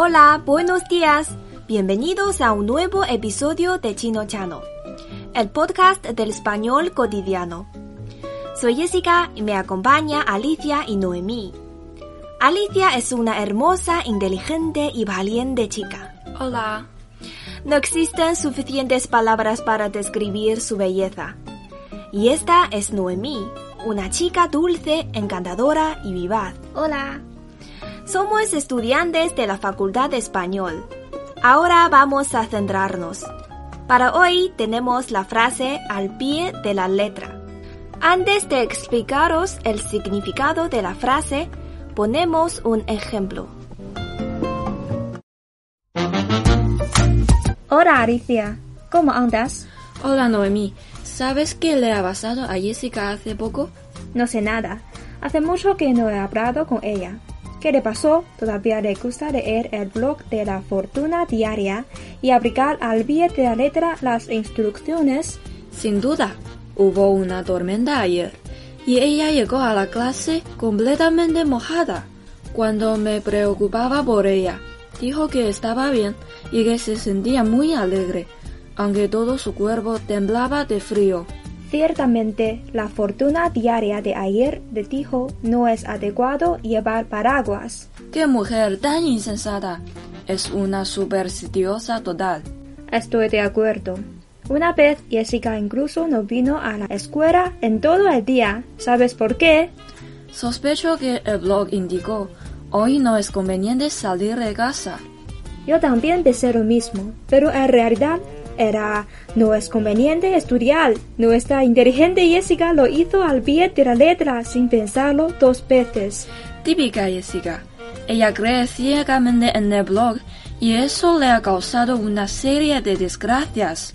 Hola, buenos días. Bienvenidos a un nuevo episodio de Chino Chano, el podcast del español cotidiano. Soy Jessica y me acompaña Alicia y Noemí. Alicia es una hermosa, inteligente y valiente chica. Hola. No existen suficientes palabras para describir su belleza. Y esta es Noemí, una chica dulce, encantadora y vivaz. Hola. Somos estudiantes de la Facultad de Español. Ahora vamos a centrarnos. Para hoy tenemos la frase al pie de la letra. Antes de explicaros el significado de la frase, ponemos un ejemplo. Hola Alicia, ¿cómo andas? Hola Noemí. ¿Sabes qué le ha pasado a Jessica hace poco? No sé nada. Hace mucho que no he hablado con ella. ¿Qué le pasó? Todavía le gusta leer el blog de la fortuna diaria y aplicar al pie de la letra las instrucciones. Sin duda. Hubo una tormenta ayer y ella llegó a la clase completamente mojada. Cuando me preocupaba por ella, dijo que estaba bien y que se sentía muy alegre, aunque todo su cuerpo temblaba de frío. Ciertamente, la fortuna diaria de ayer le dijo no es adecuado llevar paraguas. ¡Qué mujer tan insensata! Es una supersticiosa total. Estoy de acuerdo. Una vez Jessica incluso no vino a la escuela en todo el día. ¿Sabes por qué? Sospecho que el blog indicó hoy no es conveniente salir de casa. Yo también pensé lo mismo, pero en realidad era no es conveniente estudiar. Nuestra inteligente Jessica lo hizo al pie de la letra sin pensarlo dos veces. Típica Jessica. Ella cree ciegamente en el blog y eso le ha causado una serie de desgracias.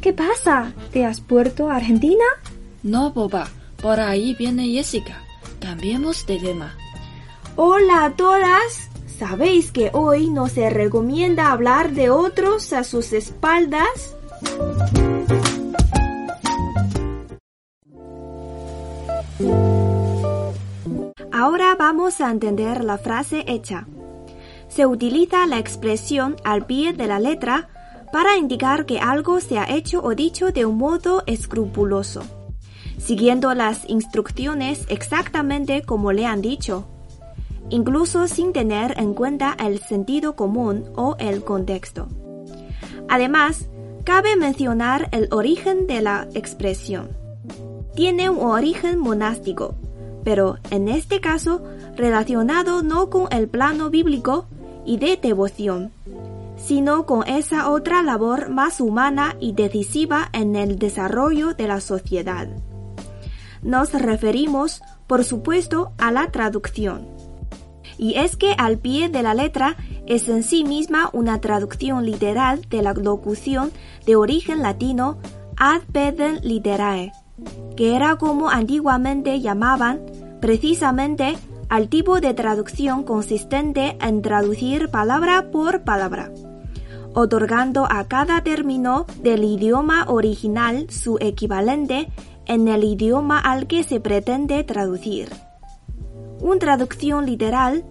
¿Qué pasa? ¿Te has vuelto a Argentina? No, boba. Por ahí viene Jessica. Cambiemos de tema. Hola a todas. ¿Sabéis que hoy no se recomienda hablar de otros a sus espaldas? Ahora vamos a entender la frase hecha. Se utiliza la expresión al pie de la letra para indicar que algo se ha hecho o dicho de un modo escrupuloso, siguiendo las instrucciones exactamente como le han dicho incluso sin tener en cuenta el sentido común o el contexto. Además, cabe mencionar el origen de la expresión. Tiene un origen monástico, pero en este caso relacionado no con el plano bíblico y de devoción, sino con esa otra labor más humana y decisiva en el desarrollo de la sociedad. Nos referimos, por supuesto, a la traducción y es que al pie de la letra es en sí misma una traducción literal de la locución de origen latino ad pedem literae, que era como antiguamente llamaban precisamente al tipo de traducción consistente en traducir palabra por palabra, otorgando a cada término del idioma original su equivalente en el idioma al que se pretende traducir una traducción literal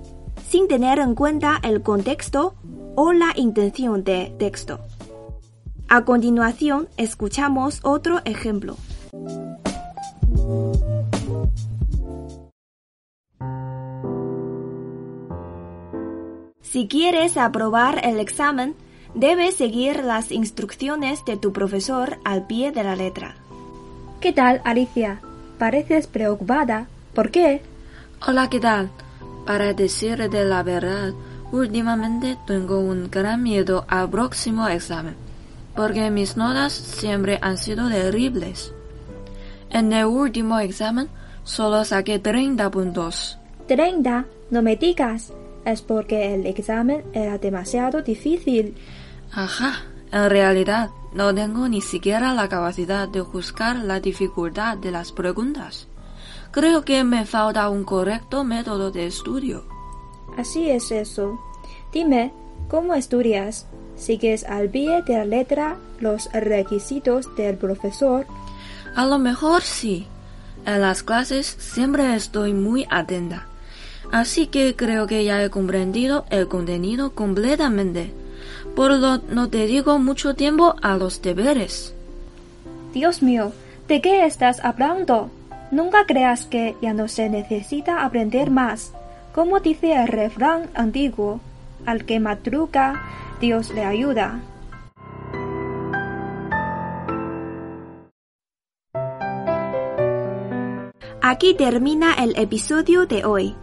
sin tener en cuenta el contexto o la intención de texto. A continuación, escuchamos otro ejemplo. Si quieres aprobar el examen, debes seguir las instrucciones de tu profesor al pie de la letra. ¿Qué tal, Alicia? Pareces preocupada. ¿Por qué? Hola, ¿qué tal? Para decirte la verdad, últimamente tengo un gran miedo al próximo examen, porque mis notas siempre han sido terribles. En el último examen Solo saqué 30 puntos. 30, no me digas. Es porque el examen era demasiado difícil. Ajá, en realidad no tengo ni siquiera la capacidad de juzgar la dificultad de las preguntas. Creo que me falta un correcto método de estudio. Así es eso. Dime, ¿cómo estudias? ¿Sigues al pie de la letra los requisitos del profesor? A lo mejor sí. En las clases siempre estoy muy atenta. Así que creo que ya he comprendido el contenido completamente. Por lo no dedico mucho tiempo a los deberes. Dios mío, ¿de qué estás hablando? Nunca creas que ya no se necesita aprender más. Como dice el refrán antiguo, al que madruga, Dios le ayuda. Aquí termina el episodio de hoy.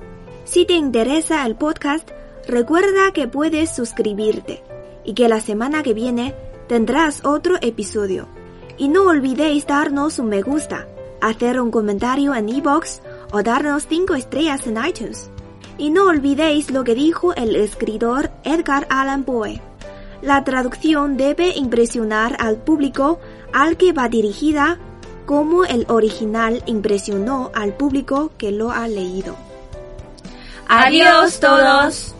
Si te interesa el podcast, recuerda que puedes suscribirte y que la semana que viene tendrás otro episodio. Y no olvidéis darnos un me gusta, hacer un comentario en iBox o darnos 5 estrellas en iTunes. Y no olvidéis lo que dijo el escritor Edgar Allan Poe. La traducción debe impresionar al público al que va dirigida como el original impresionó al público que lo ha leído. Adiós todos.